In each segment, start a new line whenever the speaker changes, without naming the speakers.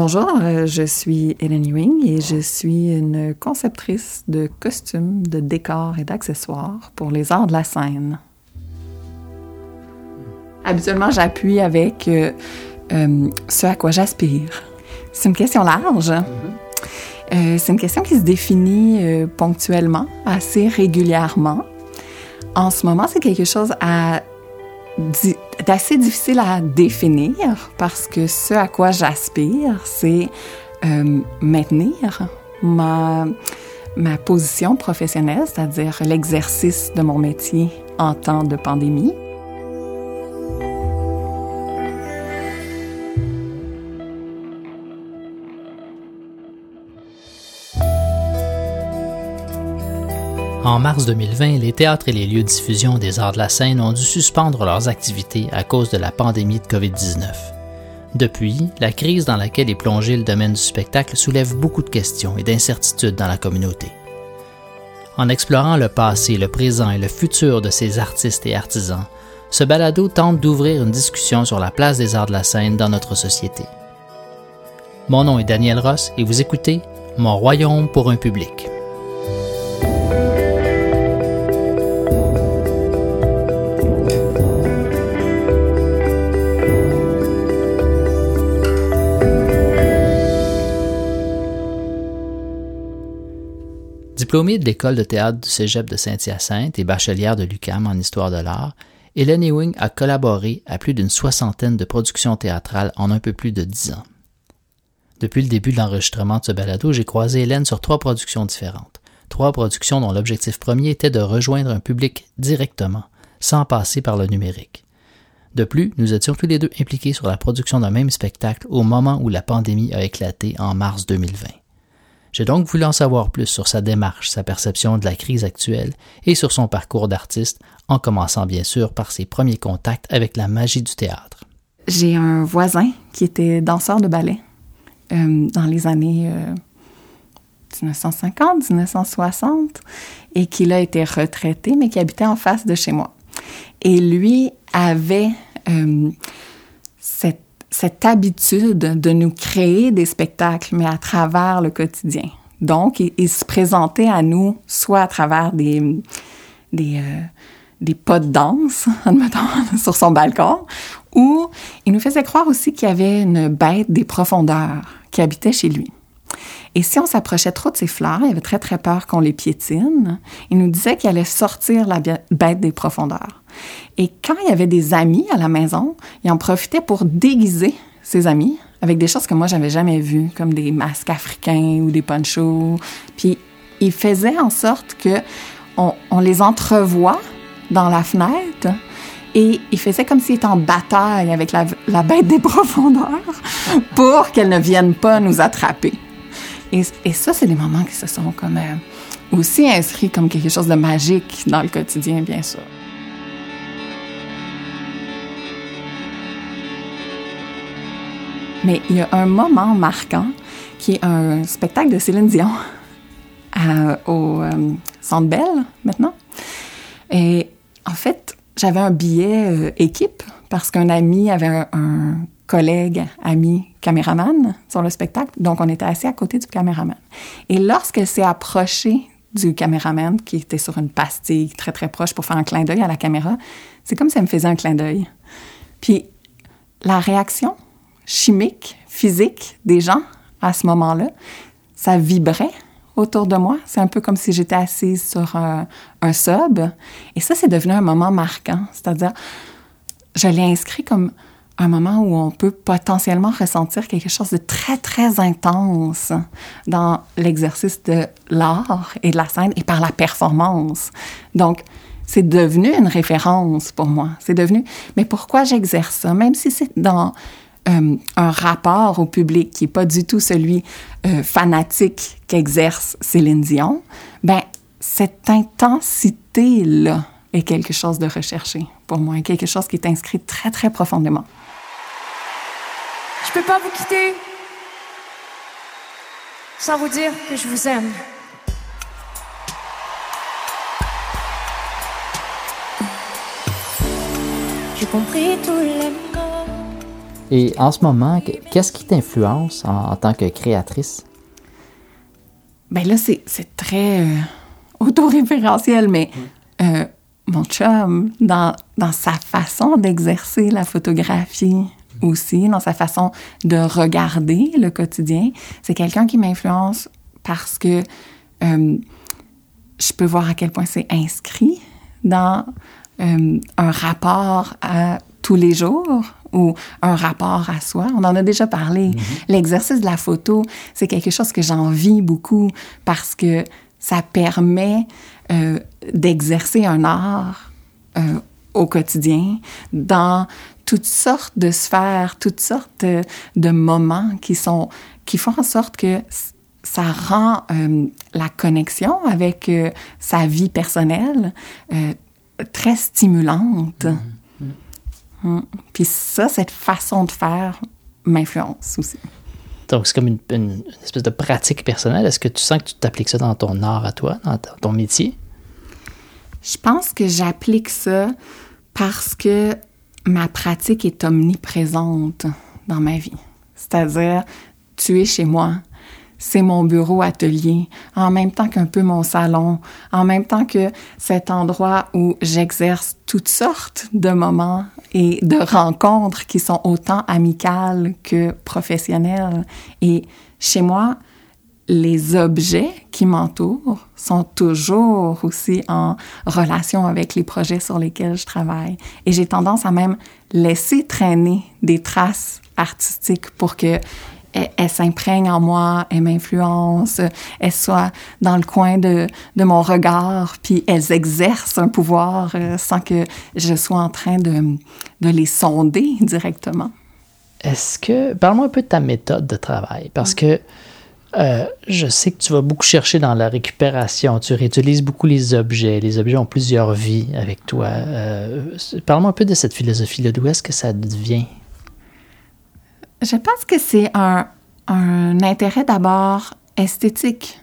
Bonjour, euh, je suis Hélène Ewing et je suis une conceptrice de costumes, de décors et d'accessoires pour les arts de la scène. Habituellement, j'appuie avec euh, euh, ce à quoi j'aspire. C'est une question large. c'est une question qui se définit ponctuellement, assez régulièrement. En ce moment, c'est quelque chose à assez difficile à définir parce que ce à quoi j'aspire, c'est euh, maintenir ma, ma position professionnelle, c'est-à-dire l'exercice de mon métier en temps de pandémie.
En mars 2020, les théâtres et les lieux de diffusion des arts de la scène ont dû suspendre leurs activités à cause de la pandémie de COVID-19. Depuis, la crise dans laquelle est plongé le domaine du spectacle soulève beaucoup de questions et d'incertitudes dans la communauté. En explorant le passé, le présent et le futur de ces artistes et artisans, ce balado tente d'ouvrir une discussion sur la place des arts de la scène dans notre société. Mon nom est Daniel Ross et vous écoutez Mon royaume pour un public. Diplômée de l'école de théâtre du Cégep de Saint-Hyacinthe et bachelière de l'UQAM en histoire de l'art, Hélène Ewing a collaboré à plus d'une soixantaine de productions théâtrales en un peu plus de dix ans. Depuis le début de l'enregistrement de ce balado, j'ai croisé Hélène sur trois productions différentes. Trois productions dont l'objectif premier était de rejoindre un public directement, sans passer par le numérique. De plus, nous étions tous les deux impliqués sur la production d'un même spectacle au moment où la pandémie a éclaté en mars 2020. J'ai donc voulu en savoir plus sur sa démarche, sa perception de la crise actuelle et sur son parcours d'artiste, en commençant bien sûr par ses premiers contacts avec la magie du théâtre.
J'ai un voisin qui était danseur de ballet euh, dans les années 1950, euh, 1960, et qui a été retraité, mais qui habitait en face de chez moi. Et lui avait euh, cette cette habitude de nous créer des spectacles, mais à travers le quotidien. Donc, il, se présentait à nous soit à travers des, des, euh, des pas de danse, admettons, sur son balcon, ou il nous faisait croire aussi qu'il y avait une bête des profondeurs qui habitait chez lui. Et si on s'approchait trop de ses fleurs, il avait très très peur qu'on les piétine, il nous disait qu'il allait sortir la bête des profondeurs. Et quand il y avait des amis à la maison, il en profitait pour déguiser ses amis avec des choses que moi j'avais jamais vues, comme des masques africains ou des ponchos. Puis il faisait en sorte que on, les entrevoit dans la fenêtre et il faisait comme s'il était en bataille avec la, bête des profondeurs pour qu'elle ne vienne pas nous attraper. Et, ça, c'est des moments qui se sont comme euh, aussi inscrits comme quelque chose de magique dans le quotidien, bien sûr. Mais il y a un moment marquant qui est un spectacle de Céline Dion au euh, Centre Bell maintenant. Et en fait, j'avais un billet euh, équipe parce qu'un ami avait un, collègue, ami, caméraman sur le spectacle. Donc, on était assis à côté du caméraman. Et lorsqu'elle s'est approchée du caméraman, qui était sur une pastille très, très proche pour faire un clin d'œil à la caméra, c'est comme si elle me faisait un clin d'œil. Puis, la réaction chimique, physique des gens à ce moment-là. Ça vibrait autour de moi. C'est un peu comme si j'étais assise sur un, sub. Et ça, c'est devenu un moment marquant. C'est-à-dire, je l'ai inscrit comme un moment où on peut potentiellement ressentir quelque chose de très, très intense dans l'exercice de l'art et de la scène et par la performance. Donc, c'est devenu une référence pour moi. C'est devenu, mais pourquoi j'exerce ça? Même si c'est dans euh, un rapport au public qui est pas du tout celui euh, fanatique qu'exerce Céline Dion, ben cette intensité là est quelque chose de recherché pour moi, quelque chose qui est inscrit très très profondément.
Je peux pas vous quitter sans vous dire que je vous aime. J'ai compris tous les.
Et en ce moment, qu'est-ce qui t'influence en, en, tant que créatrice?
Ben là, c'est très euh, autoréférentiel, mais euh, mon chum, dans, dans sa façon d'exercer la photographie aussi, dans sa façon de regarder le quotidien, c'est quelqu'un qui m'influence parce que euh, je peux voir à quel point c'est inscrit dans euh, un rapport à tous les jours ou un rapport à soi. On en a déjà parlé. L'exercice de la photo, c'est quelque chose que j'envie beaucoup parce que ça permet euh, d'exercer un art euh, au quotidien dans toutes sortes de sphères, toutes sortes de, de moments qui sont qui font en sorte que ça rend euh, la connexion avec sa vie personnelle très stimulante. Mm-hmm. Mm. Puis ça, cette façon de faire m'influence aussi.
Donc, c'est comme une, une, une, espèce de pratique personnelle. Est-ce que tu sens que tu t'appliques ça dans ton art à toi, dans ton métier?
Je pense que j'applique ça parce que ma pratique est omniprésente dans ma vie. C'est-à-dire, tu es chez moi, c'est mon bureau atelier, en même temps qu'un peu mon salon, en même temps que cet endroit où j'exerce toutes sortes de moments et de rencontres qui sont autant amicales que professionnelles. Et chez moi, les objets qui m'entourent sont toujours aussi en relation avec les projets sur lesquels je travaille. Et j'ai tendance à même laisser traîner des traces artistiques pour que elles, s'imprègnent en moi, elles m'influencent, elles soient dans le coin de, de, mon regard, puis elles exercent un pouvoir euh, sans que je sois en train de, de les sonder directement.
Est-ce que... Parle-moi un peu de ta méthode de travail, parce que euh, je sais que tu vas beaucoup chercher dans la récupération. Tu réutilises beaucoup les objets. Les objets ont plusieurs vies avec toi. Euh, Parle-moi un peu de cette philosophie-là. D'où est-ce que ça devient?
Je pense que c'est un, un intérêt d'abord esthétique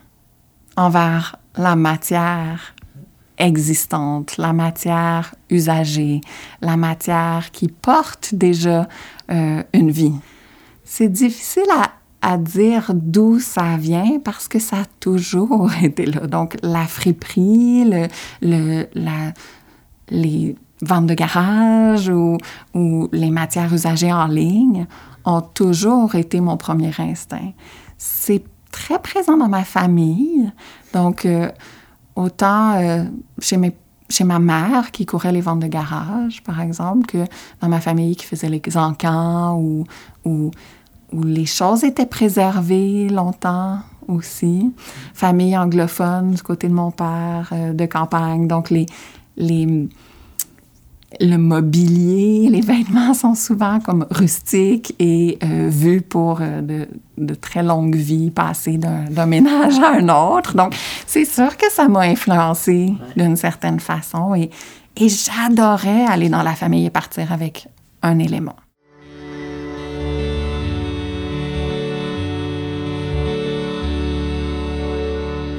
envers la matière existante, la matière usagée, la matière qui porte déjà euh, une vie. C'est difficile à à dire d'où ça vient parce que ça a toujours été là. Donc, la friperie, le, le, la, les ventes de garage ou, ou les matières usagées en ligne ont toujours été mon premier instinct. C'est très présent dans ma famille. Donc, euh, autant euh, chez mes chez ma mère qui courait les ventes de garage, par exemple, que dans ma famille qui faisait les encans ou, ou où les choses étaient préservées longtemps aussi. Famille anglophone du côté de mon père, euh, de campagne. Donc, les, les, le mobilier, les vêtements sont souvent comme rustiques et euh, vus pour euh, de, de, très longues vies passées d'un ménage à un autre. Donc, c'est sûr que ça m'a influencé d'une certaine façon et, et j'adorais aller dans la famille et partir avec un élément.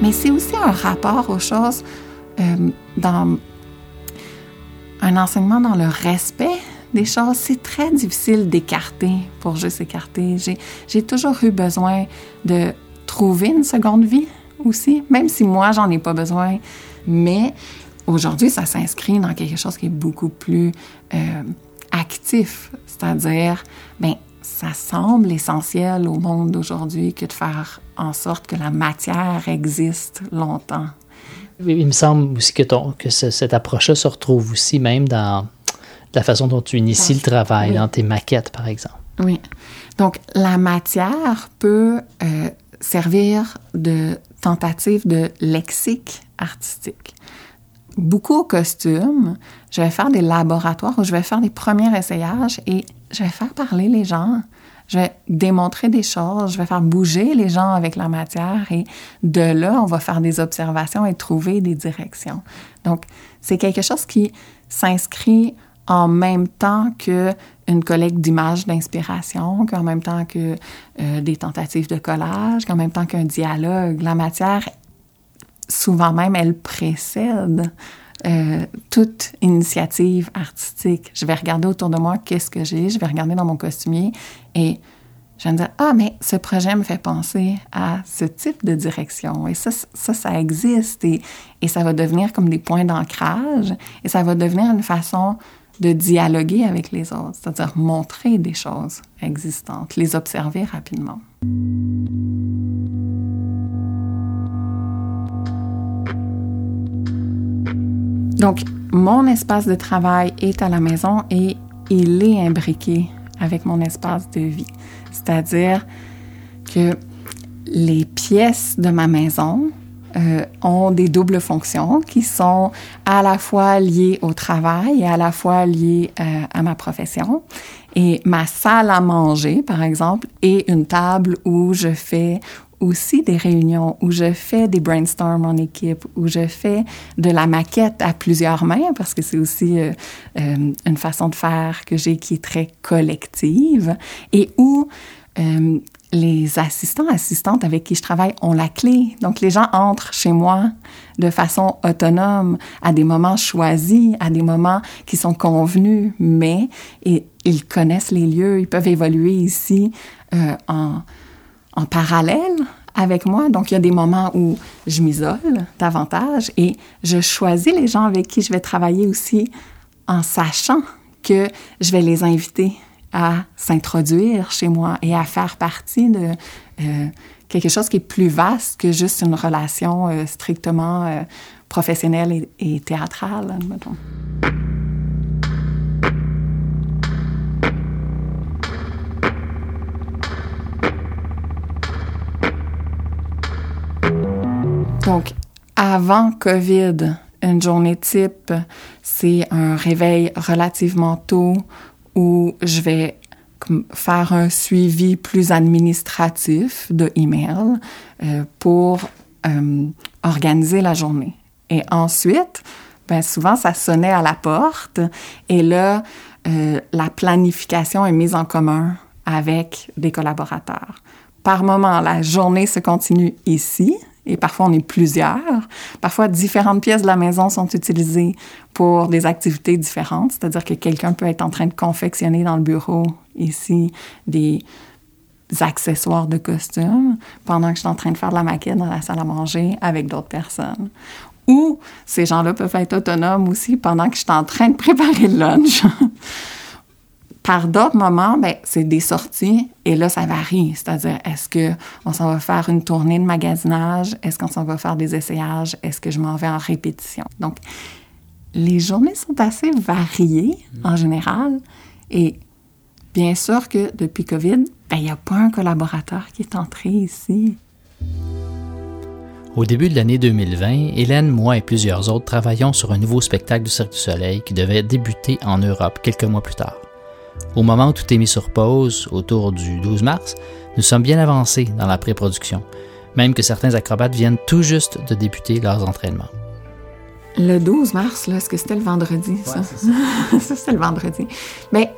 mais c'est aussi un rapport aux choses euh, dans un enseignement dans le respect des choses. C'est très difficile d'écarter pour juste écarter. J'ai toujours eu besoin de trouver une seconde vie aussi, même si moi, j'en ai pas besoin. Mais aujourd'hui, ça s'inscrit dans quelque chose qui est beaucoup plus euh, actif, c'est-à-dire, ben, ça semble essentiel au monde d'aujourd'hui que de faire en sorte que la matière existe longtemps.
Il me semble aussi que, ton, que ce, cette approche-là se retrouve aussi même dans la façon dont tu inities le travail, oui. dans tes maquettes, par exemple.
Oui. Donc, la matière peut euh, servir de tentative de lexique artistique. Beaucoup au costume, je vais faire des laboratoires où je vais faire des premiers essayages et je vais faire parler les gens je vais démontrer des choses, je vais faire bouger les gens avec la matière et de là, on va faire des observations et trouver des directions. Donc, c'est quelque chose qui s'inscrit en même temps que une collecte d'images d'inspiration, qu'en même temps que euh, des tentatives de collage, qu'en même temps qu'un dialogue. La matière, souvent même, elle précède euh, toute initiative artistique. Je vais regarder autour de moi qu'est-ce que j'ai, je vais regarder dans mon costumier et je vais me dire, ah, mais ce projet me fait penser à ce type de direction. Et ça, ça, ça existe et, et ça va devenir comme des points d'ancrage et ça va devenir une façon de dialoguer avec les autres, c'est-à-dire montrer des choses existantes, les observer rapidement. Donc, mon espace de travail est à la maison et il est imbriqué avec mon espace de vie. C'est-à-dire que les pièces de ma maison euh, ont des doubles fonctions qui sont à la fois liées au travail et à la fois liées euh, à ma profession. Et ma salle à manger, par exemple, est une table où je fais aussi des réunions où je fais des brainstorms en équipe, où je fais de la maquette à plusieurs mains, parce que c'est aussi euh, euh, une façon de faire que j'ai qui est très collective, et où euh, les assistants, assistantes avec qui je travaille ont la clé. Donc, les gens entrent chez moi de façon autonome, à des moments choisis, à des moments qui sont convenus, mais et, ils connaissent les lieux, ils peuvent évoluer ici euh, en en parallèle avec moi. Donc, il y a des moments où je m'isole davantage et je choisis les gens avec qui je vais travailler aussi en sachant que je vais les inviter à s'introduire chez moi et à faire partie de euh, quelque chose qui est plus vaste que juste une relation euh, strictement euh, professionnelle et, théâtrale, mettons. Donc, avant COVID, une journée type, c'est un réveil relativement tôt où je vais faire un suivi plus administratif de email euh, pour euh, organiser la journée. Et ensuite, ben souvent, ça sonnait à la porte et là, euh, la planification est mise en commun avec des collaborateurs. Par moment, la journée se continue ici, et parfois on est plusieurs. Parfois, différentes pièces de la maison sont utilisées pour des activités différentes, c'est-à-dire que quelqu'un peut être en train de confectionner dans le bureau ici des accessoires de costume pendant que je suis en train de faire de la maquette dans la salle à manger avec d'autres personnes. Ou ces gens-là peuvent être autonomes aussi pendant que je suis en train de préparer le lunch. Par d'autres moments, ben, c'est des sorties et là, ça varie. C'est-à-dire, est-ce qu'on s'en va faire une tournée de magasinage? Est-ce qu'on s'en va faire des essayages? Est-ce que je m'en vais en répétition? Donc, les journées sont assez variées en général et bien sûr que depuis COVID, ben, il n'y a pas un collaborateur qui est entré ici.
Au début de l'année 2020, Hélène, moi et plusieurs autres travaillions sur un nouveau spectacle du Cirque du Soleil qui devait débuter en Europe quelques mois plus tard. Au moment où tout est mis sur pause, autour du 12 mars, nous sommes bien avancés dans la pré-production, même que certains acrobates viennent tout juste de débuter leurs entraînements.
Le 12 mars, est-ce que c'était le vendredi, ça? ça, c'était le vendredi. Mais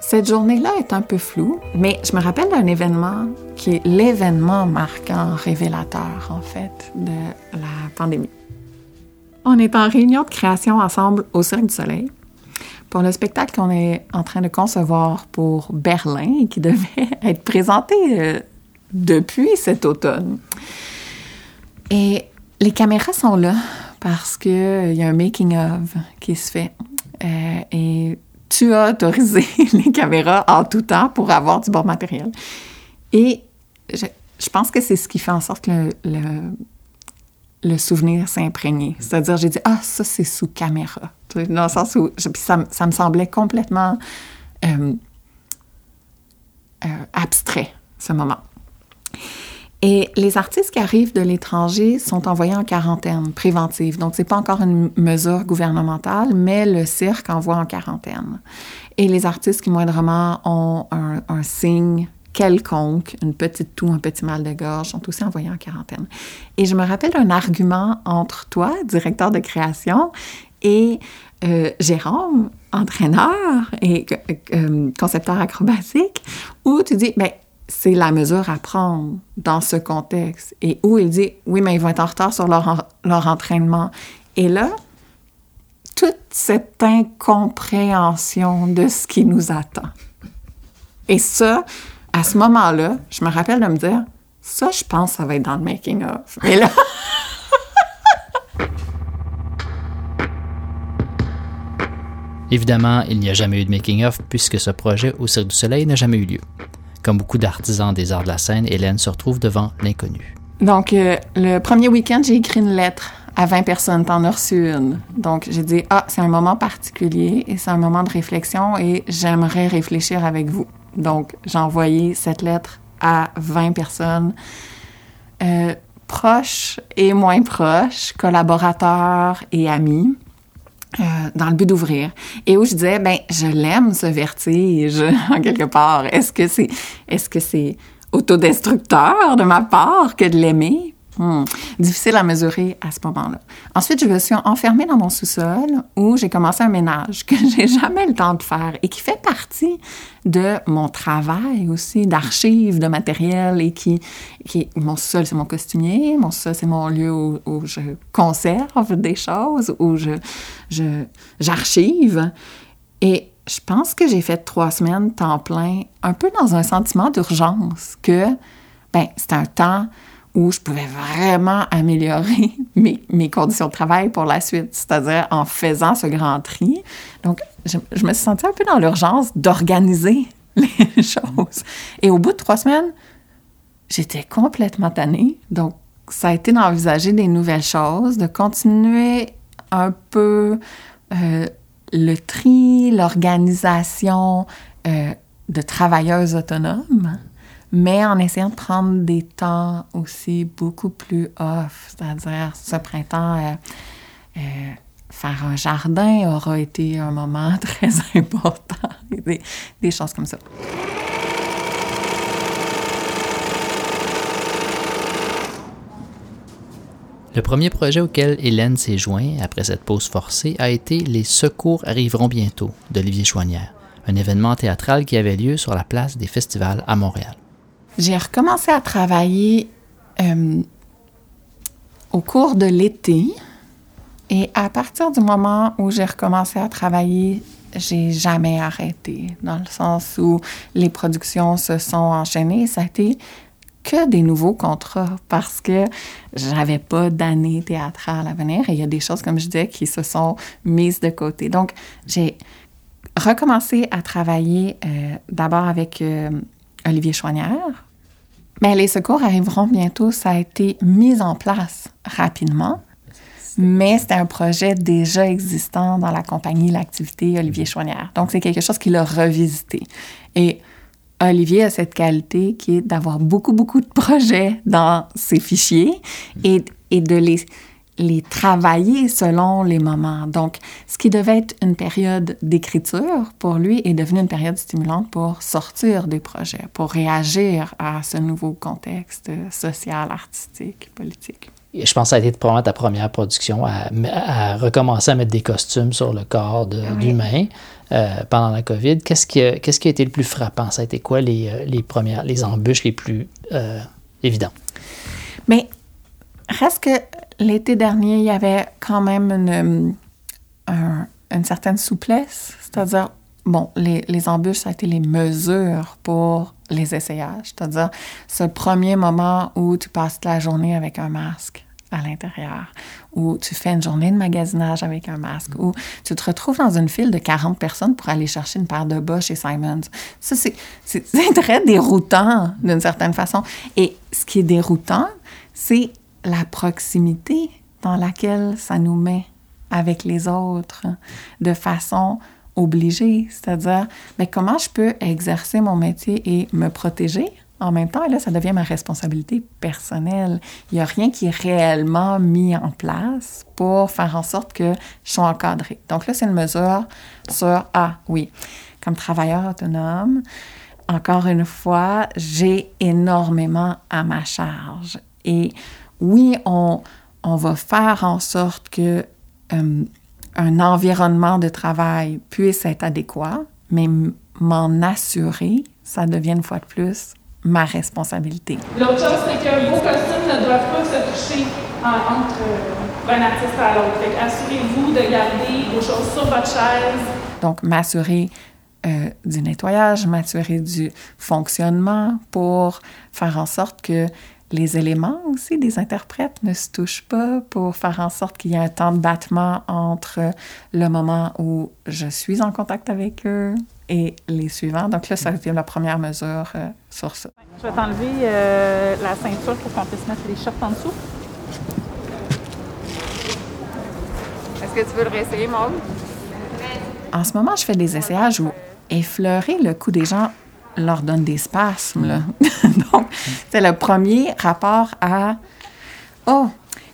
cette journée-là est un peu floue, mais je me rappelle d'un événement qui est l'événement marquant, révélateur, en fait, de la pandémie. On est en réunion de création ensemble au Cirque du Soleil pour le spectacle qu'on est en train de concevoir pour Berlin, qui devait être présenté euh, depuis cet automne. Et les caméras sont là parce qu'il euh, y a un making-of qui se fait. Euh, et tu as autorisé les caméras en tout temps pour avoir du bon matériel. Et je, pense que c'est ce qui fait en sorte que le souvenir s'imprégner. C'est-à-dire, j'ai dit, ah, ça, c'est sous caméra. Dans le sens où, ça, me semblait complètement euh, euh, abstrait, ce moment. Et les artistes qui arrivent de l'étranger sont envoyés en quarantaine préventive. Donc, c'est pas encore une mesure gouvernementale, mais le cirque envoie en quarantaine. Et les artistes qui moindrement ont un, un signe quelconque, une petite toux, un petit mal de gorge, sont aussi envoyés en quarantaine. Et je me rappelle d'un argument entre toi, directeur de création, et euh, Jérôme, entraîneur et euh, concepteur acrobatique, où tu dis, ben, c'est la mesure à prendre dans ce contexte. Et où il dit, oui, mais ils vont être en retard sur leur, leur entraînement. Et là, toute cette incompréhension de ce qui nous attend. Et ça, à ce moment-là, je me rappelle de me dire, ça, je pense, ça va être dans le making-of. Mais là...
Évidemment, il n'y a jamais eu de making-of puisque ce projet au Cirque du Soleil n'a jamais eu lieu. Comme beaucoup d'artisans des arts de la scène, Hélène se retrouve devant l'inconnu.
Donc, euh, le premier week-end, j'ai écrit une lettre à 20 personnes. T'en as reçu une. Donc, j'ai dit, ah, c'est un moment particulier et c'est un moment de réflexion et j'aimerais réfléchir avec vous. Donc, j'ai envoyé cette lettre à 20 personnes, euh, proches et moins proches, collaborateurs et amis. Euh, dans le but d'ouvrir et où je disais ben je l'aime ce vertige en quelque part est-ce que c'est est-ce que c'est autodestructeur de ma part que de l'aimer? Hmm. Difficile à mesurer à ce moment-là. Ensuite, je me suis enfermée dans mon sous-sol où j'ai commencé un ménage que j'ai jamais le temps de faire et qui fait partie de mon travail aussi, d'archives, de matériel et qui, qui mon sous-sol, c'est mon costumier, mon sous-sol, c'est mon lieu où, où, je conserve des choses, où je, je, j'archive. Et je pense que j'ai fait trois semaines temps plein, un peu dans un sentiment d'urgence que, ben, c'est un temps où je pouvais vraiment améliorer mes, conditions de travail pour la suite, c'est-à-dire en faisant ce grand tri. Donc, je, me suis sentie un peu dans l'urgence d'organiser les choses. Et au bout de trois semaines, j'étais complètement tannée. Donc, ça a été d'envisager des nouvelles choses, de continuer un peu euh, le tri, l'organisation euh, de travailleuses autonomes mais en essayant de prendre des temps aussi beaucoup plus off. C'est-à-dire, ce printemps, euh, euh, faire un jardin aura été un moment très important. des, des choses comme ça.
Le premier projet auquel Hélène s'est joint après cette pause forcée a été Les Secours arriveront bientôt d'Olivier Chouanière, un événement théâtral qui avait lieu sur la place des festivals à Montréal.
J'ai recommencé à travailler euh, au cours de l'été. Et à partir du moment où j'ai recommencé à travailler, j'ai jamais arrêté, dans le sens où les productions se sont enchaînées. Ça a été que des nouveaux contrats parce que j'avais pas d'année théâtrale à venir et il y a des choses, comme je disais, qui se sont mises de côté. Donc, j'ai recommencé à travailler euh, d'abord avec euh, Olivier Chouanière. Mais les secours arriveront bientôt. Ça a été mis en place rapidement, mais c'était un projet déjà existant dans la compagnie, l'activité Olivier Chouanière. Donc, c'est quelque chose qu'il a revisité. Et Olivier a cette qualité qui est d'avoir beaucoup, beaucoup de projets dans ses fichiers et, et de les les travailler selon les moments. Donc, ce qui devait être une période d'écriture pour lui est devenu une période stimulante pour sortir des projets, pour réagir à ce nouveau contexte social, artistique, politique.
Je pense que ça a été probablement ta première production à, recommencer à mettre des costumes sur le corps d'humain euh, pendant la COVID. Qu'est-ce qui, a, qu'est-ce qui a été le plus frappant? Ça a été quoi les, euh, les premières, les embûches les plus euh, évidentes?
Mais reste que l'été dernier, il y avait quand même une, une certaine souplesse, c'est-à-dire, bon, les, les embûches, ça a été les mesures pour les essayages, c'est-à-dire ce premier moment où tu passes la journée avec un masque à l'intérieur, où tu fais une journée de magasinage avec un masque, où tu te retrouves dans une file de 40 personnes pour aller chercher une paire de bas chez Simons. Ça, c'est très déroutant d'une certaine façon. Et ce qui est déroutant, c'est la proximité dans laquelle ça nous met avec les autres de façon obligée, c'est-à-dire mais comment je peux exercer mon métier et me protéger en même temps, et là, ça devient ma responsabilité personnelle. Il n'y a rien qui est réellement mis en place pour faire en sorte que je sois encadrée. Donc là, c'est une mesure sur, ah oui, comme travailleur autonome, encore une fois, j'ai énormément à ma charge. Et oui, on, on va faire en sorte que euh, un environnement de travail puisse être adéquat, mais m'en assurer, ça devient une fois de plus ma responsabilité.
L'autre chose, c'est que vos costumes ne doivent pas se toucher entre euh, un artiste à l'autre. Assurez-vous de garder vos choses sur votre chaise.
Donc, m'assurer euh, du nettoyage, m'assurer du fonctionnement pour faire en sorte que les éléments aussi des interprètes ne se touchent pas pour faire en sorte qu'il y ait un temps de battement entre le moment où je suis en contact avec eux et les suivants. Donc là, ça a été la première mesure euh, sur ça.
Je vais t'enlever euh, la ceinture pour qu'on puisse mettre les shorts en dessous.
Est-ce que tu veux le réessayer, Maud? En ce moment, je fais des essayages où effleurer le cou des gens leur donne des spasmes. Là. Donc, c'est le premier rapport à Oh,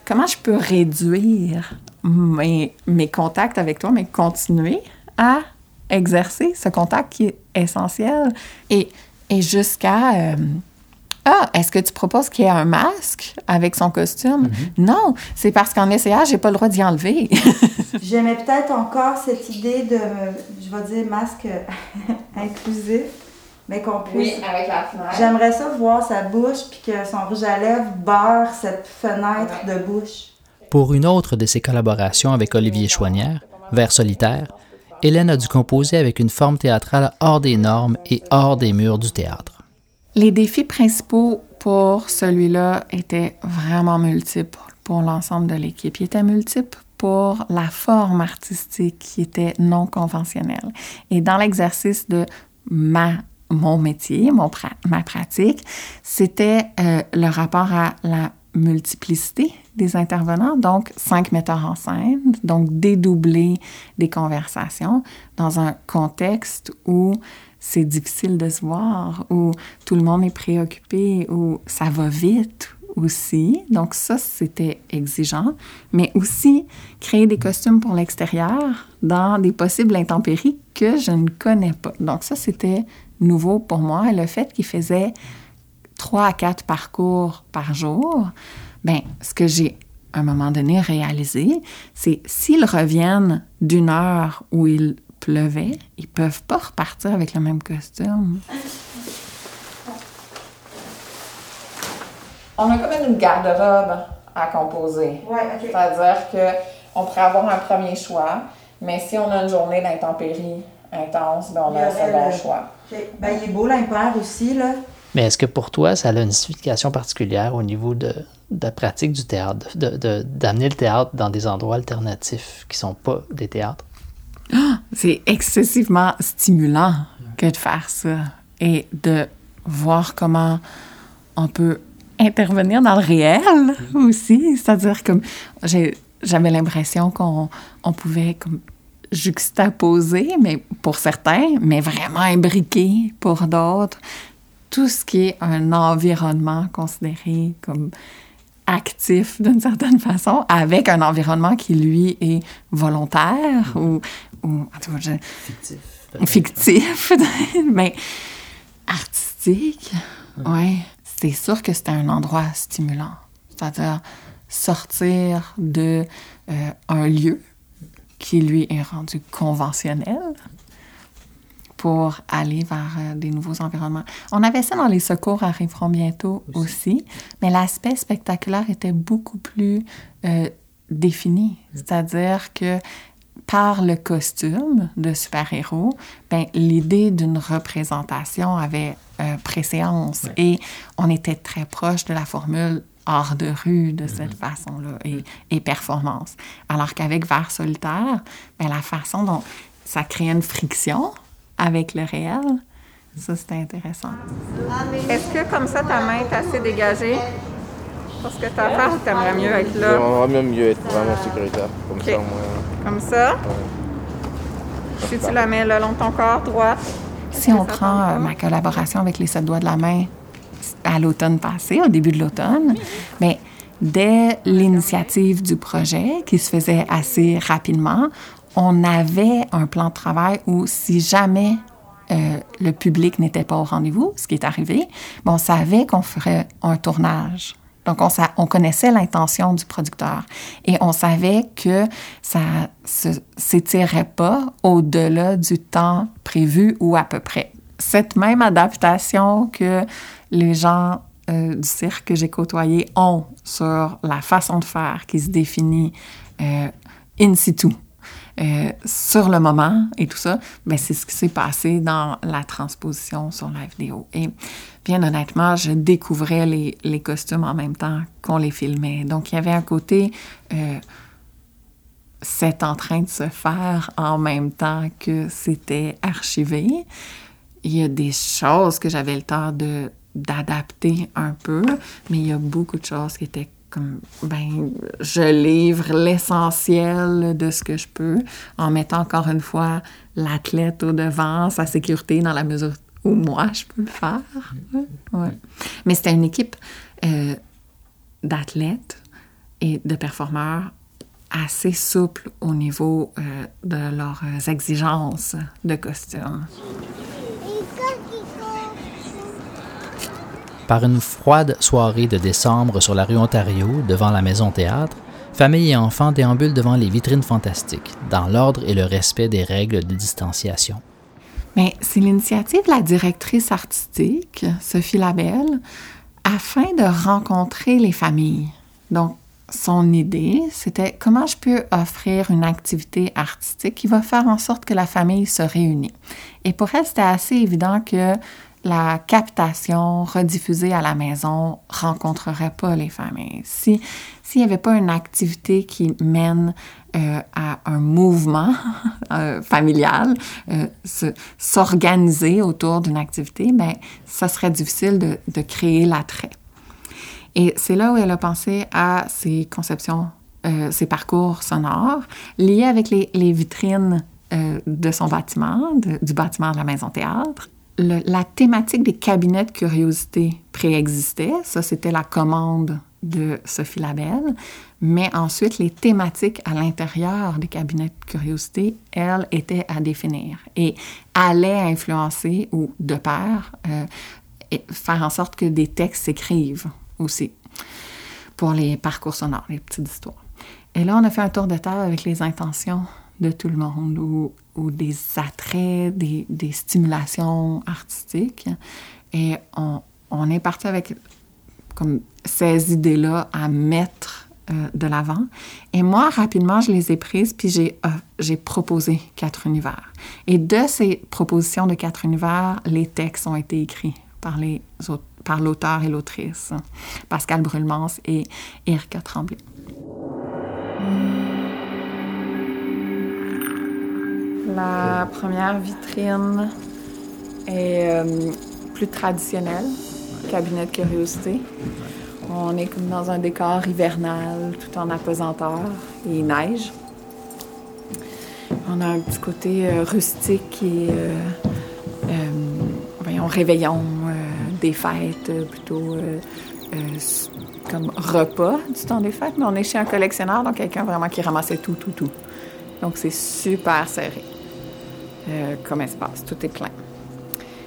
comment je peux réduire mes, mes contacts avec toi, mais continuer à exercer ce contact qui est essentiel. Et, et jusqu'à euh, ah, est-ce que tu proposes qu'il y ait un masque avec son costume? Mm-hmm. Non, c'est parce qu'en essayant, j'ai pas le droit d'y enlever.
J'aimais peut-être encore cette idée de, je vais dire, masque inclusif mais qu'on puisse.
Oui, avec la fenêtre.
J'aimerais ça voir sa bouche puis que son rouge à lèvres beurre cette fenêtre de bouche.
Pour une autre de ses collaborations avec Olivier Chouanière, Vers solitaire, Hélène a dû composer avec une forme théâtrale hors des normes et hors des murs du théâtre.
Les défis principaux pour celui-là étaient vraiment multiples pour l'ensemble de l'équipe. Ils étaient multiples pour la forme artistique qui était non conventionnelle. Et dans l'exercice de ma mon métier, mon ma pratique, c'était euh, le rapport à la multiplicité des intervenants, donc cinq metteurs en scène, donc dédoubler des conversations dans un contexte où c'est difficile de se voir, où tout le monde est préoccupé, où ça va vite aussi. Donc ça, c'était exigeant. Mais aussi créer des costumes pour l'extérieur dans des possibles intempéries que je ne connais pas. Donc ça, c'était nouveau pour moi. Le fait qu'il faisait trois à quatre parcours par jour, ben, ce que j'ai à un moment donné réalisé, c'est s'ils reviennent d'une heure où il pleuvait, ils peuvent pas repartir avec le même costume. On a comme une garde-robe à composer. C'est-à-dire qu'on pourrait avoir un premier choix, mais si on a une journée d'intempérie intense, ben on a un second choix.
Ben, il est beau l'impair aussi, là.
Mais est-ce que pour toi, ça a une signification particulière au niveau de, la pratique du théâtre, d'amener le théâtre dans des endroits alternatifs qui sont pas des théâtres?
Ah, c'est excessivement stimulant que de faire ça et de voir comment on peut intervenir dans le réel aussi. C'est-à-dire comme j'avais l'impression qu'on on pouvait comme juxtaposé, mais pour certains, mais vraiment imbriqué pour d'autres. Tout ce qui est un environnement considéré comme actif d'une certaine façon, avec un environnement qui, lui, est volontaire ou, ou fictif. Fictif, mais artistique. Oui, c'est sûr que c'était un endroit stimulant. C'est-à-dire sortir de euh, un lieu qui lui est rendu conventionnel pour aller vers euh, des nouveaux environnements. On avait ça dans les secours arriveront bientôt aussi, mais l'aspect spectaculaire était beaucoup plus euh, défini, c'est-à-dire que par le costume de super-héros, ben, l'idée d'une représentation avait euh, préséance et on était très proche de la formule hors de rue de cette mm-hmm. façon-là et, performance. Alors qu'avec Vers solitaire, ben, la façon dont ça crée une friction avec le réel, ça c'est intéressant. Est-ce que comme ça ta main est assez dégagée? Pour ce que tu as à faire ou tu aimerais mieux être là?
J'aimerais même mieux être vraiment sécuritaire. Comme ça,
Comme ça? Si tu la mets le long de ton corps, droite. Si on prend euh, ma collaboration avec les sept doigts de la main à l'automne passé, au début de l'automne. Mais dès l'initiative du projet, qui se faisait assez rapidement, on avait un plan de travail où si jamais euh, le public n'était pas au rendez-vous, ce qui est arrivé, ben, on savait qu'on ferait un tournage. Donc, on, on connaissait l'intention du producteur et on savait que ça ne s'étirait pas au-delà du temps prévu ou à peu près. Cette même adaptation que les gens euh, du cirque que j'ai côtoyé ont sur la façon de faire qui se définit euh, in situ, euh, sur le moment et tout ça, ben c'est ce qui s'est passé dans la transposition sur la vidéo. Et bien honnêtement, je découvrais les, les costumes en même temps qu'on les filmait. Donc, il y avait un côté... C'est en train de se faire en même temps que c'était archivé. Il y a des choses que j'avais le temps de d'adapter un peu, mais il y a beaucoup de choses qui étaient comme, ben, je livre l'essentiel de ce que je peux en mettant encore une fois l'athlète au devant, sa sécurité dans la mesure où moi je peux le faire. Mais c'était une équipe euh, d'athlètes et de performeurs assez souple au niveau euh, de leurs exigences de costume.
Par une froide soirée de décembre sur la rue Ontario, devant la Maison Théâtre, famille et enfants déambulent devant les vitrines fantastiques, dans l'ordre et le respect des règles de distanciation.
Mais c'est l'initiative de la directrice artistique, Sophie Labelle, afin de rencontrer les familles. Donc, son idée, c'était comment je peux offrir une activité artistique qui va faire en sorte que la famille se réunit. Et pour elle, c'était assez évident que la captation rediffusée à la maison rencontrerait pas les familles. Si s'il n'y avait pas une activité qui mène euh, à un mouvement euh, familial, euh, s'organiser autour d'une activité, ben ça serait difficile de, créer l'attrait. Et c'est là où elle a pensé à ses conceptions, ses parcours sonores liés avec les, vitrines de son bâtiment, du bâtiment de la Maison Théâtre la thématique des cabinets de curiosité préexistait. Ça, c'était la commande de Sophie Labelle. Mais ensuite, les thématiques à l'intérieur des cabinets de curiosité, elles, étaient à définir et allaient influencer ou, de pair, euh, faire en sorte que des textes s'écrivent aussi pour les parcours sonores, les petites histoires. Et là, on a fait un tour de table avec les intentions de tout le monde ou, des attraits, des, stimulations artistiques. Et on, est parti avec comme ces idées-là à mettre euh, de l'avant. Et moi, rapidement, je les ai prises, puis j'ai, euh, j'ai proposé quatre univers. Et de ces propositions de quatre univers, les textes ont été écrits par, les par l'auteur et l'autrice, Pascal Brulmans et Erika Tremblay. La première vitrine est euh, plus traditionnelle, cabinet de curiosité. On est comme dans un décor hivernal, tout en apesanteur et neige. On a un petit côté euh, rustique et, euh, voyons, réveillon, des fêtes, plutôt comme repas du temps des fêtes, mais on est chez un collectionneur, donc quelqu'un vraiment qui ramassait tout, tout, tout. Donc c'est super serré. Euh, comme espace. Tout est plein.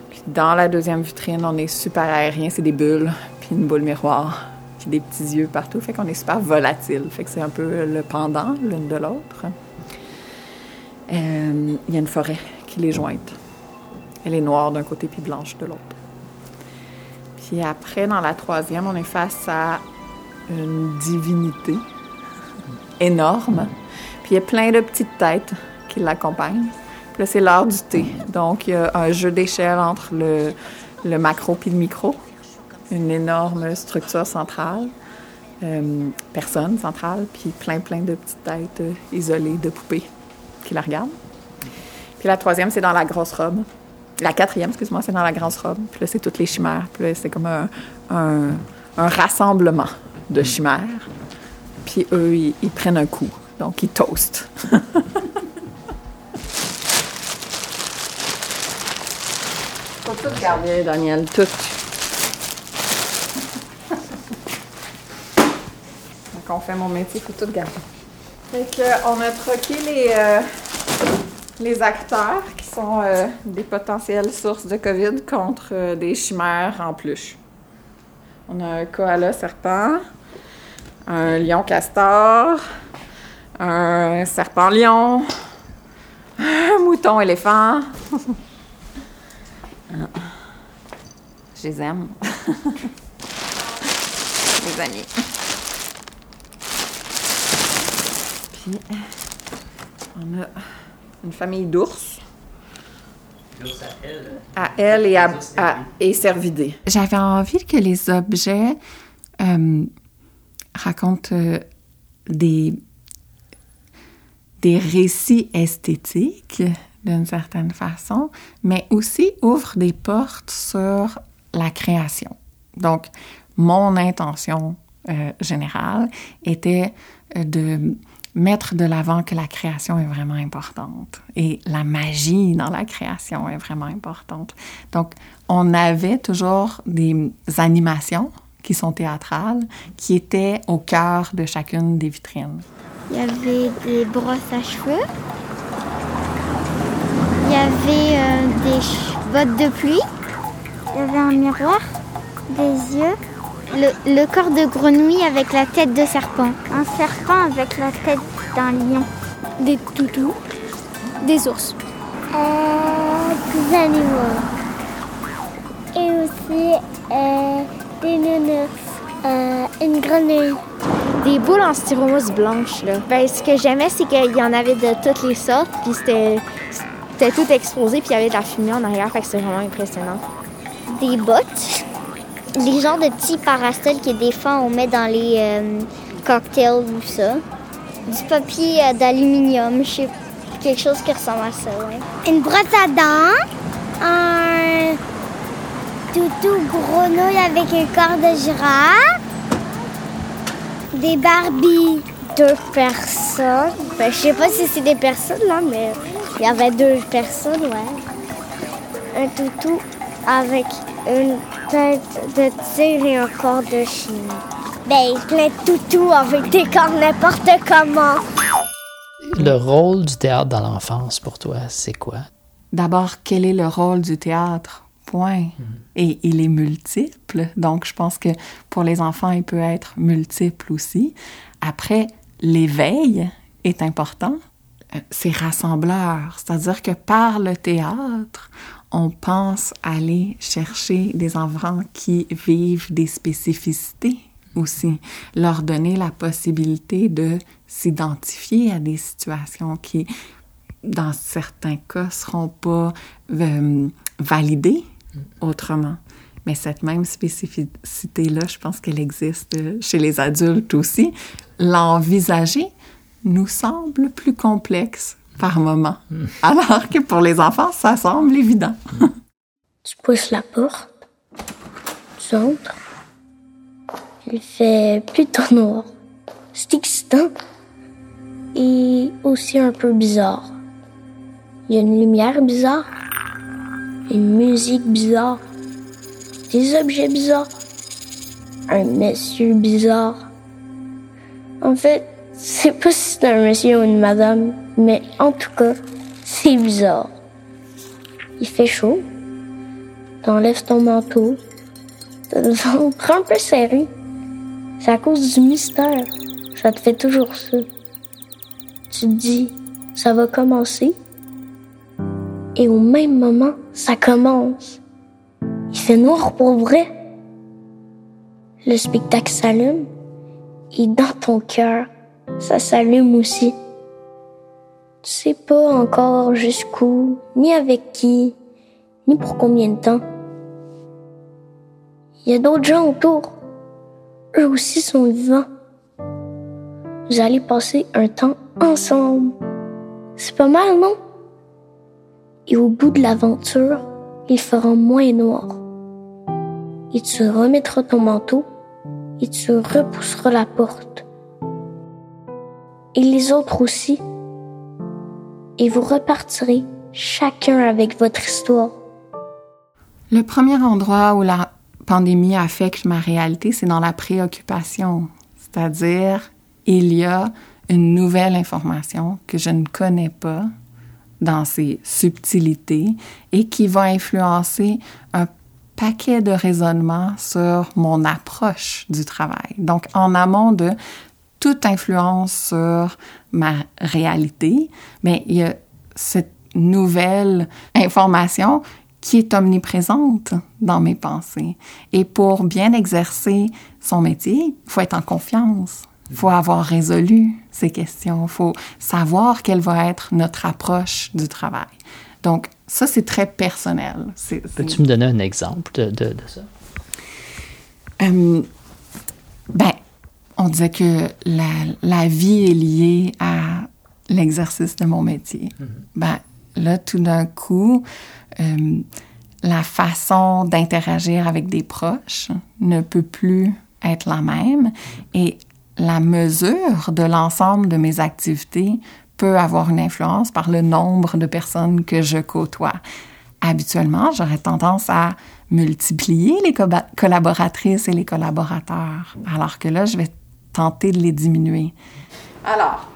Puis dans la deuxième vitrine, on est super aérien, c'est des bulles, puis une boule miroir, puis des petits yeux partout. Fait qu'on est super volatile. Fait que c'est un peu le pendant l'une de l'autre. Euh, il y a une forêt qui les jointe. Elle est noire d'un côté puis blanche de l'autre. Puis après, dans la troisième, on est face à une divinité énorme. Il y a plein de petites têtes qui l'accompagnent. Puis là, c'est l'heure du thé. Donc, il y a un jeu d'échelle entre le, macro puis le micro. Une énorme structure centrale, euh, personne centrale, puis plein, plein de petites têtes euh, isolées de poupées qui la regardent. Puis la troisième, c'est dans la grosse robe. La quatrième, excuse-moi, c'est dans la grosse robe. Puis là, c'est toutes les chimères. Puis là, c'est comme un, rassemblement de chimères. Puis eux, ils prennent un coup. Donc, il toast. Faut tout garder, Daniel, tout. Donc, on fait mon métier, faut tout garder. Fait que, euh, on a troqué les, euh, les acteurs qui sont euh, des potentielles sources de COVID contre des chimères en peluche. On a un koala serpent, un lion castor, un serpent lion, un mouton éléphant. Ah. Je les aime. les amis. Puis, on a une famille d'ours. À elle et, à, à- et cervidés. J'avais envie que les objets euh, racontent euh, des, des récits esthétiques d'une certaine façon, mais aussi ouvrent des portes sur la création. Donc, mon intention euh, générale était euh, de mettre de l'avant que la création est vraiment importante et la magie dans la création est vraiment importante. Donc, on avait toujours des animations qui sont théâtrales, qui étaient au cœur de chacune des vitrines.
Il y avait des brosses à cheveux. Il y avait euh, des bottes de pluie. Il y avait un miroir, des yeux. Le, le corps de grenouille avec la tête de serpent. Un serpent avec la tête d'un lion.
Des toutous, des ours.
Euh, des animaux. Et aussi euh, des nounours. Euh, une grenouille.
Des boules en styromousse blanche, là. Ben, ce que j'aimais, c'est qu'il y en avait de toutes les sortes, puis c'était, tout exposé, puis il y avait de la fumée en arrière, fait que c'était vraiment impressionnant.
des bottes, les genres de petits parasols que des fois on met dans les euh, cocktails ou ça. Du papier euh, d'aluminium, je sais quelque chose qui ressemble à ça, ouais. Une brosse à dents, un toutou grenouille avec un corps de girafe, des Barbies, deux personnes. Ben, je sais pas si c'est des personnes là, mais il y avait deux personnes, ouais un toutou avec une tête de tigre et un corps de chien. Ben, plein de toutous avec des corps n'importe comment.
Le rôle du théâtre dans l'enfance pour toi, c'est quoi?
D'abord, quel est le rôle du théâtre? Et il est multiple. Donc, je pense que pour les enfants, il peut être multiple aussi. Après, l'éveil est important. Euh, C'est rassembleur. C'est-à-dire que par le théâtre, on pense aller chercher des enfants qui vivent des spécificités aussi, leur donner la possibilité de s'identifier à des situations qui, dans certains cas, seront pas euh, validées autrement. Mais cette même spécificité-là, je pense qu'elle existe chez les adultes aussi. L'envisager nous semble plus complexe par moment, alors que pour les enfants, ça semble évident.
Tu pousses la porte, tu entres. Il fait plutôt noir. C'est excitant. Et aussi un peu bizarre. Il y a une lumière bizarre, une musique bizarre, des objets bizarres, un monsieur bizarre. En fait, c'est pas si c'est un monsieur ou une madame, mais en tout cas, c'est bizarre. Il fait chaud. T'enlèves ton manteau. T'as le ventre un peu serré. C'est à cause du mystère. Ça te fait toujours ça. Tu te dis, ça va commencer. Et au même moment, ça commence. Il fait noir pour vrai. Le spectacle s'allume. Et dans ton cœur, ça s'allume aussi. Tu sais pas encore jusqu'où, ni avec qui, ni pour combien de temps. Il y a d'autres gens autour. Eux aussi sont vivants. Vous allez passer un temps ensemble. C'est pas mal, non? Et au bout de l'aventure, il fera moins noir. Et tu remettras ton manteau et tu repousseras la porte. Et les autres aussi. Et vous repartirez chacun avec votre histoire.
Le premier endroit où la pandémie affecte ma réalité, c'est dans la préoccupation. C'est-à-dire, il y a une nouvelle information que je ne connais pas dans ses subtilités et qui va influencer un paquet de raisonnements sur mon approche du travail. Donc, en amont de toute influence sur ma réalité, mais il y a cette nouvelle information qui est omniprésente dans mes pensées. Et pour bien exercer son métier, il faut être en confiance. Il faut avoir résolu ces questions. Il faut savoir quelle va être notre approche du travail. Donc, ça, c'est très personnel.
Peux-tu me donner un exemple de, de, ça?
Euh, ben, on disait que la, la, vie est liée à l'exercice de mon métier. Mm-hmm. Ben, là, tout d'un coup, euh, la façon d'interagir avec des proches ne peut plus être la même et la mesure de l'ensemble de mes activités peut avoir une influence par le nombre de personnes que je côtoie. Habituellement, j'aurais tendance à multiplier les collaboratrices et les collaborateurs, alors que là, je vais tenter de les diminuer. Alors,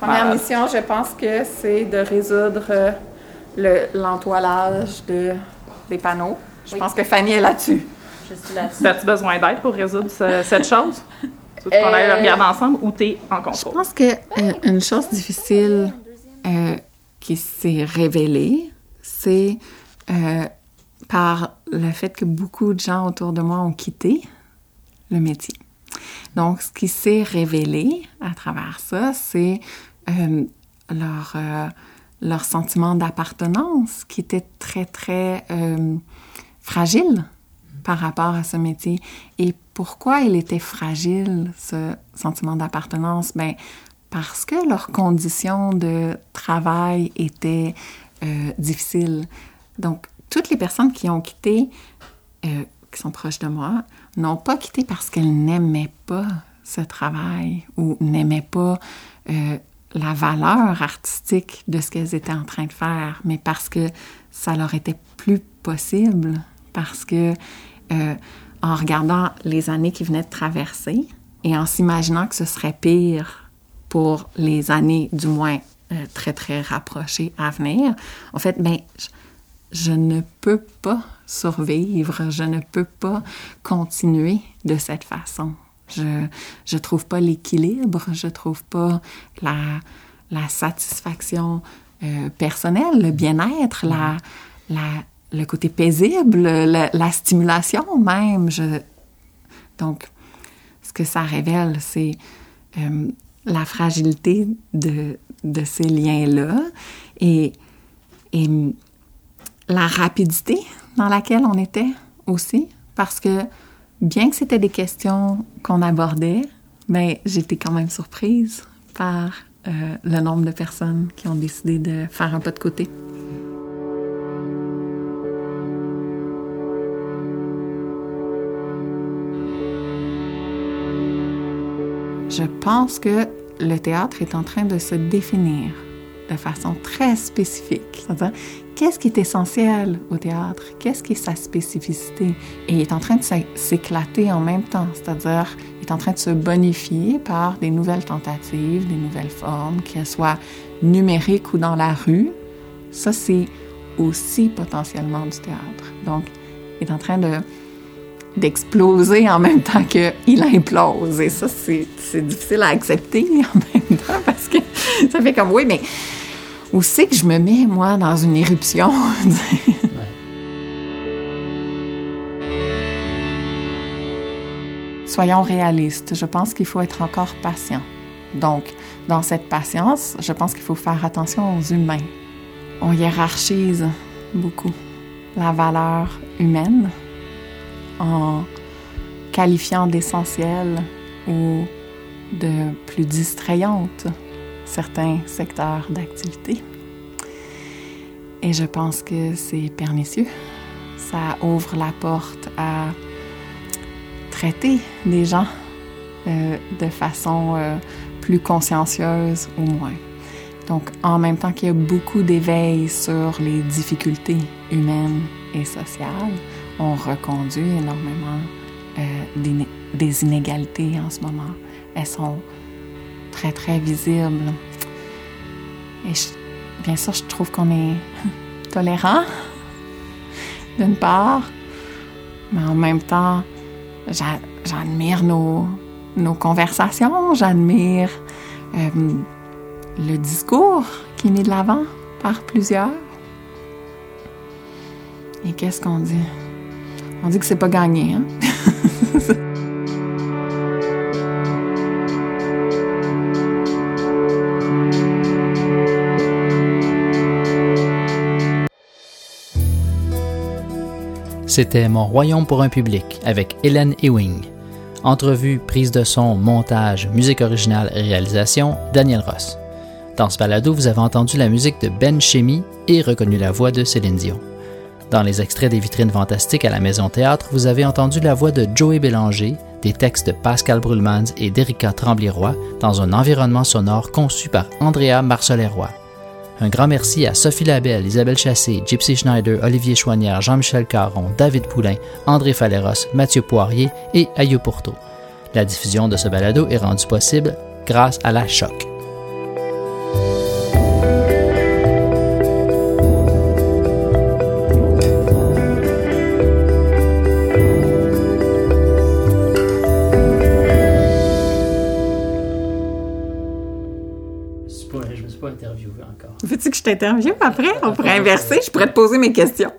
première mission, je pense que c'est de résoudre l'entoilage de, des panneaux. Je pense que Fanny est là-dessus.
Je suis là-dessus. As-tu besoin d'aide pour résoudre cette chose? Veux qu'on aille le regarder ensemble ou t'es en contrôle?
Je pense que euh, une chose difficile euh, qui s'est révélée, c'est euh, par le fait que beaucoup de gens autour de moi ont quitté le métier. Donc, ce qui s'est révélé à travers ça, c'est leur leur sentiment d'appartenance qui était très, très euh, fragile par rapport à ce métier. Et pourquoi il était fragile, ce sentiment d'appartenance? Ben, parce que leurs conditions de travail étaient euh, difficiles. Donc, toutes les personnes qui ont quitté, euh, qui sont proches de moi, n'ont pas quitté parce qu'elles n'aimaient pas ce travail ou n'aimaient pas la valeur artistique de ce qu'elles étaient en train de faire, mais parce que ça leur était plus possible, parce que euh, en regardant les années qui venaient de traverser et en s'imaginant que ce serait pire pour les années, du moins euh, très très rapprochées à venir, en fait, ben, je, je ne peux pas survivre, je ne peux pas continuer de cette façon. Je je trouve pas l'équilibre, je trouve pas la, la satisfaction euh, personnelle, le bien-être, la, la, le côté paisible, la, la stimulation même. Donc, ce que ça révèle, c'est euh, la fragilité de, ces liens-là et, et la rapidité dans laquelle on était aussi, parce que bien que c'était des questions qu'on abordait, ben, j'étais quand même surprise par euh, le nombre de personnes qui ont décidé de faire un pas de côté. Je pense que le théâtre est en train de se définir de façon très spécifique. C'est-à-dire, qu'est-ce qui est essentiel au théâtre? Qu'est-ce qui est sa spécificité? Et il est en train de s'éclater en même temps, c'est-à-dire, il est en train de se bonifier par des nouvelles tentatives, des nouvelles formes, qu'elles soient numériques ou dans la rue. Ça, c'est aussi potentiellement du théâtre. Donc, il est en train de d'exploser en même temps qu'il implose. Et ça, c'est difficile à accepter en même temps parce que ça fait comme, oui, mais où c'est que je me mets, moi, dans une éruption? Soyons réalistes. Je pense qu'il faut être encore patient. Donc, dans cette patience, je pense qu'il faut faire attention aux humains. On hiérarchise beaucoup la valeur humaine en qualifiant d'essentielle ou de plus distrayante certains secteurs d'activité. Et je pense que c'est pernicieux. Ça ouvre la porte à traiter des gens euh, de façon euh, plus consciencieuse ou moins. Donc, en même temps qu'il y a beaucoup d'éveil sur les difficultés humaines et sociales, on reconduit énormément euh, des inégalités en ce moment elles sont très, très visibles. Et bien sûr, je trouve qu'on est tolérant, d'une part, mais en même temps, j'a- j'admire nos, nos conversations, j'admire euh, le discours qui est mis de l'avant par plusieurs. Et qu'est-ce qu'on dit? On dit que c'est pas gagné, hein?
C'était Mon Royaume pour un public avec Hélène Ewing. Entrevue, prise de son, montage, musique originale et réalisation, Daniel Ross. Dans ce balado, vous avez entendu la musique de Ben Chemi et reconnu la voix de Céline Dion. Dans les extraits des vitrines fantastiques à la Maison Théâtre, vous avez entendu la voix de Joey Bélanger, des textes de Pascal Brulmans et d'Erika Tremblay-Roy dans un environnement sonore conçu par Andrea Marcelet-Roy. Un grand merci à Sophie Labelle, Isabelle Chassé, Gypsy Schneider, Olivier Chouanière, Jean-Michel Caron, David Poulain, André Faleros, Mathieu Poirier et Ayo Pourteau. La diffusion de ce balado est rendue possible grâce à la Choc.
T'interviewe après? On pourrait inverser, je pourrais te poser mes questions.